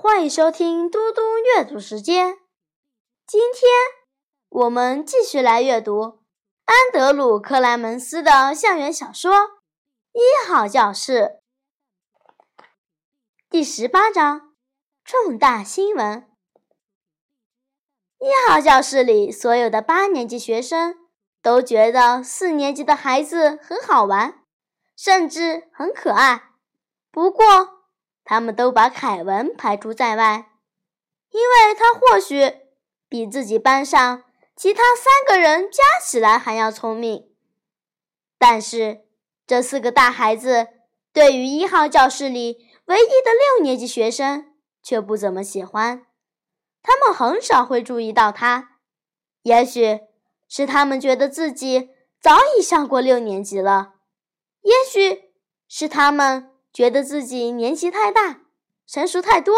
欢迎收听嘟嘟阅读时间。今天我们继续来阅读安德鲁·克莱门斯的校园小说《一号教室》第十八章：重大新闻。一号教室里，所有的八年级学生都觉得四年级的孩子很好玩，甚至很可爱。不过，他们都把凯文排除在外，因为他或许比自己班上其他三个人加起来还要聪明。但是，这四个大孩子对于一号教室里唯一的六年级学生却不怎么喜欢，他们很少会注意到他。也许是他们觉得自己早已上过六年级了，也许是他们。觉得自己年纪太大，成熟太多。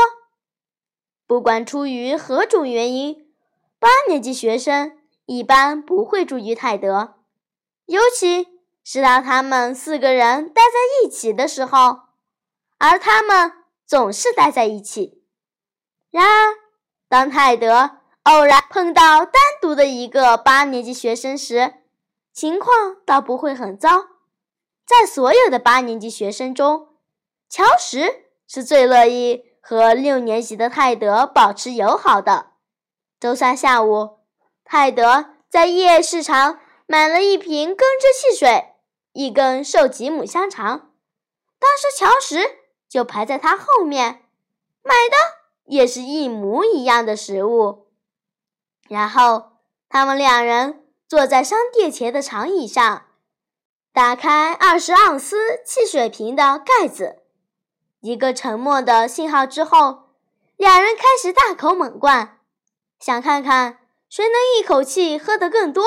不管出于何种原因，八年级学生一般不会注意泰德，尤其是当他们四个人待在一起的时候，而他们总是待在一起。然而，当泰德偶然碰到单独的一个八年级学生时，情况倒不会很糟。在所有的八年级学生中，乔什是最乐意和六年级的泰德保持友好的。周三下午，泰德在夜市场买了一瓶根汁汽水，一根瘦吉姆香肠。当时乔什就排在他后面，买的也是一模一样的食物。然后，他们两人坐在商店前的长椅上，打开二十盎司汽水瓶的盖子。一个沉默的信号之后，两人开始大口猛灌，想看看谁能一口气喝得更多。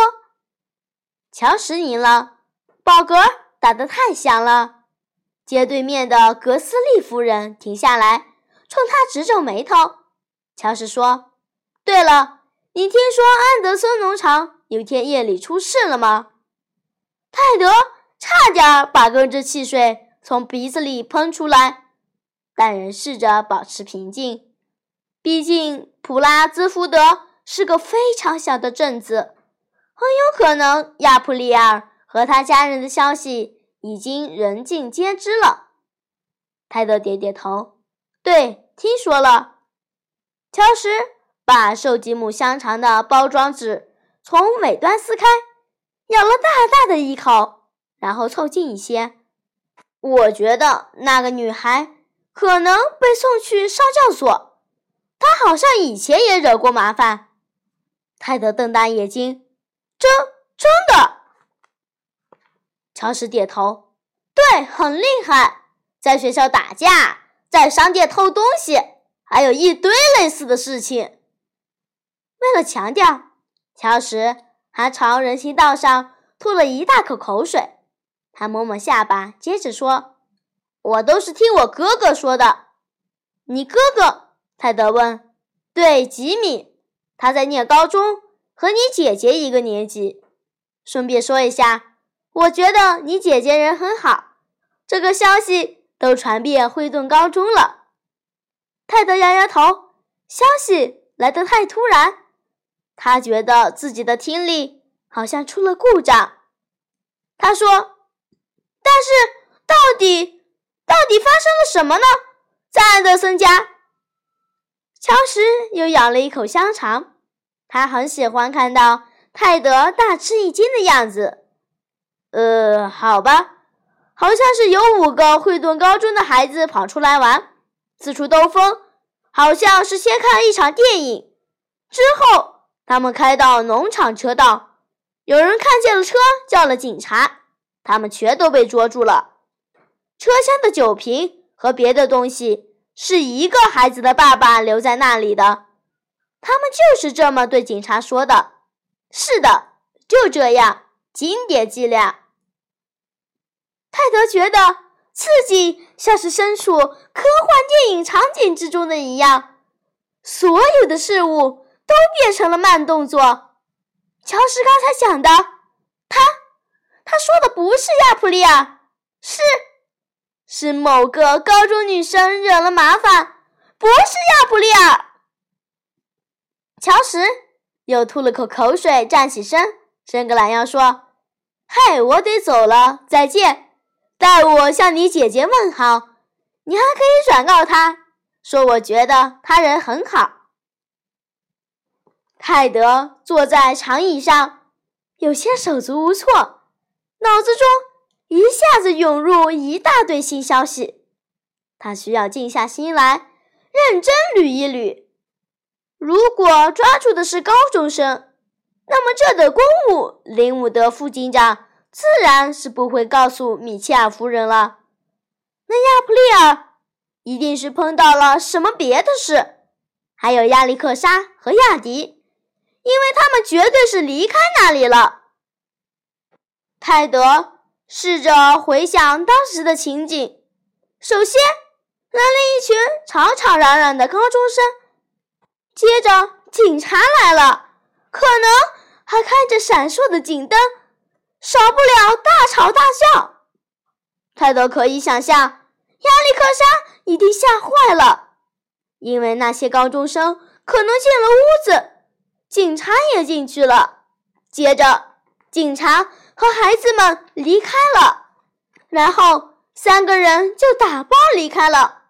乔什赢了，饱嗝打得太响了。街对面的格斯利夫人停下来，冲他直皱眉头。乔什说：“对了，你听说安德森农场有天夜里出事了吗？”泰德差点把根汁汽水从鼻子里喷出来。但仍试着保持平静，毕竟普拉兹福德是个非常小的镇子，很有可能亚普利尔和他家人的消息已经人尽皆知了。泰德点点头，对，听说了。乔什把瘦吉姆香肠的包装纸从尾端撕开，咬了大大的一口，然后凑近一些。我觉得那个女孩。可能被送去上教所。他好像以前也惹过麻烦。泰德瞪大眼睛：“真真的？”乔什点头：“对，很厉害，在学校打架，在商店偷东西，还有一堆类似的事情。”为了强调，乔什还朝人行道上吐了一大口口水。他摸摸下巴，接着说。我都是听我哥哥说的。你哥哥？泰德问。对，吉米，他在念高中，和你姐姐一个年级。顺便说一下，我觉得你姐姐人很好。这个消息都传遍惠顿高中了。泰德摇摇头，消息来得太突然，他觉得自己的听力好像出了故障。他说：“但是到底……”生了什么呢？在安德森家，乔什又咬了一口香肠。他很喜欢看到泰德大吃一惊的样子。呃，好吧，好像是有五个惠顿高中的孩子跑出来玩，四处兜风。好像是先看了一场电影，之后他们开到农场车道，有人看见了车，叫了警察，他们全都被捉住了。车厢的酒瓶和别的东西是一个孩子的爸爸留在那里的，他们就是这么对警察说的。是的，就这样，经典伎俩。泰德觉得刺激像是身处科幻电影场景之中的一样，所有的事物都变成了慢动作。乔什刚才讲的，他，他说的不是亚普利亚，是。是某个高中女生惹了麻烦，不是亚普利尔。乔什又吐了口口水，站起身，伸个懒腰说：“嘿，我得走了，再见。代我向你姐姐问好。你还可以转告她，说我觉得她人很好。”泰德坐在长椅上，有些手足无措，脑子中一下子涌入一大堆新消息，他需要静下心来，认真捋一捋。如果抓住的是高中生，那么这等公务林伍德副警长自然是不会告诉米切尔夫人了。那亚普利尔一定是碰到了什么别的事，还有亚历克莎和亚迪。因为他们绝对是离开那里了。泰德试着回想当时的情景：首先来了一群吵吵嚷嚷的高中生，接着警察来了，可能还开着闪烁的警灯，少不了大吵大笑。泰德可以想象，亚历克莎一定吓坏了，因为那些高中生可能进了屋子。警察也进去了，接着警察和孩子们离开了，然后三个人就打包离开了，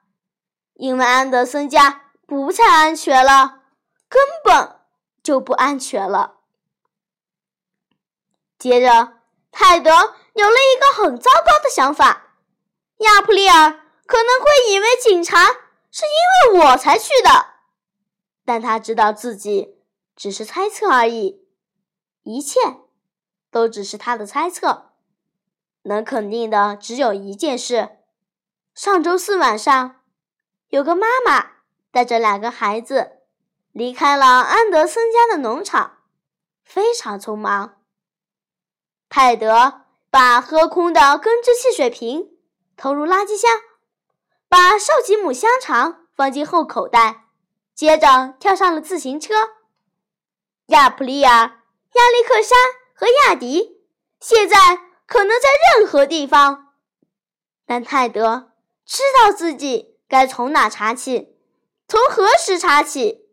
因为安德森家不再安全了，根本就不安全了。接着，泰德有了一个很糟糕的想法：亚普利尔可能会以为警察是因为我才去的，但他知道自己。只是猜测而已，一切都只是他的猜测。能肯定的只有一件事：上周四晚上，有个妈妈带着两个孩子离开了安德森家的农场，非常匆忙。泰德把喝空的根汁汽水瓶投入垃圾箱，把寿吉姆香肠放进后口袋，接着跳上了自行车。亚普利尔、亚历克莎和亚迪现在可能在任何地方，但泰德知道自己该从哪查起，从何时查起，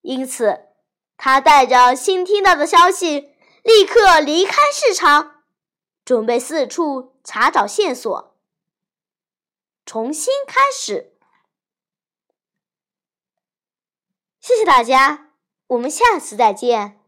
因此他带着新听到的消息，立刻离开市场，准备四处查找线索，重新开始。谢谢大家。我们下次再见。